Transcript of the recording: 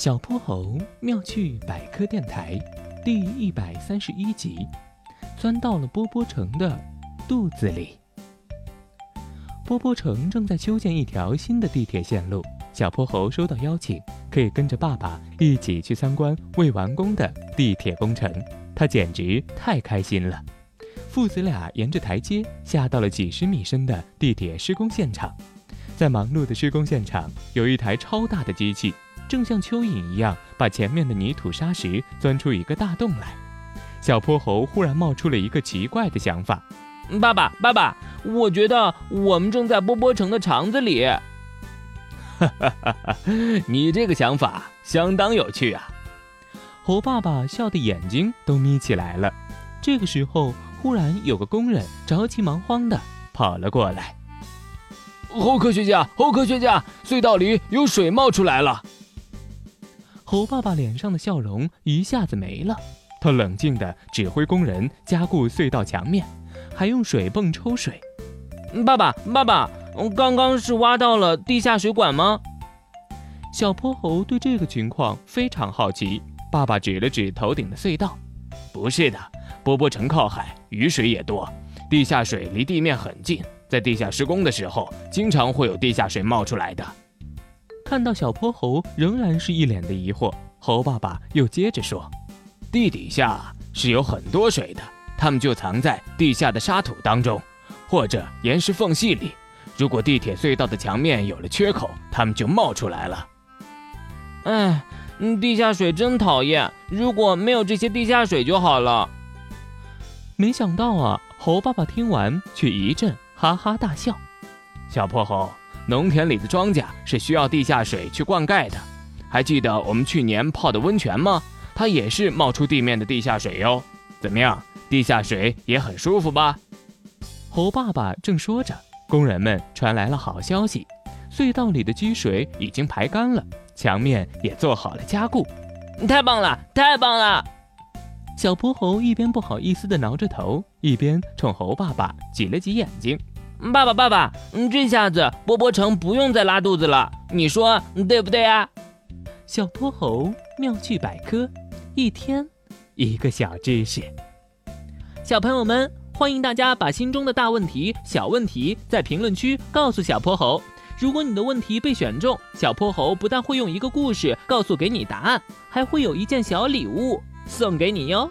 小泼猴妙趣百科电台第一百三十一集，钻到了波波城的肚子里。波波城正在修建一条新的地铁线路，小泼猴收到邀请，可以跟着爸爸一起去参观未完工的地铁工程，他简直太开心了。父子俩沿着台阶下到了几十米深的地铁施工现场，在忙碌的施工现场，有一台超大的机器。正像蚯蚓一样，把前面的泥土沙石钻出一个大洞来。小泼猴忽然冒出了一个奇怪的想法：“爸爸，爸爸，我觉得我们正在波波城的肠子里。”哈哈哈哈你这个想法相当有趣啊！猴爸爸笑得眼睛都眯起来了。这个时候，忽然有个工人着急忙慌地跑了过来：“猴科学家，猴科学家，隧道里有水冒出来了！”猴爸爸脸上的笑容一下子没了，他冷静地指挥工人加固隧道墙面，还用水泵抽水。爸爸，爸爸，刚刚是挖到了地下水管吗？小泼猴对这个情况非常好奇。爸爸指了指头顶的隧道，不是的，波波城靠海，雨水也多，地下水离地面很近，在地下施工的时候，经常会有地下水冒出来的。看到小泼猴仍然是一脸的疑惑，猴爸爸又接着说：“地底下是有很多水的，它们就藏在地下的沙土当中，或者岩石缝隙里。如果地铁隧道的墙面有了缺口，它们就冒出来了。”哎，地下水真讨厌！如果没有这些地下水就好了。没想到啊，猴爸爸听完却一阵哈哈大笑。小泼猴。农田里的庄稼是需要地下水去灌溉的，还记得我们去年泡的温泉吗？它也是冒出地面的地下水哟。怎么样，地下水也很舒服吧？猴爸爸正说着，工人们传来了好消息：隧道里的积水已经排干了，墙面也做好了加固。太棒了，太棒了！小泼猴一边不好意思地挠着头，一边冲猴爸爸挤了挤眼睛。爸爸，爸爸，嗯，这下子波波城不用再拉肚子了，你说对不对啊？小泼猴妙趣百科，一天一个小知识。小朋友们，欢迎大家把心中的大问题、小问题在评论区告诉小泼猴。如果你的问题被选中，小泼猴不但会用一个故事告诉给你答案，还会有一件小礼物送给你哟。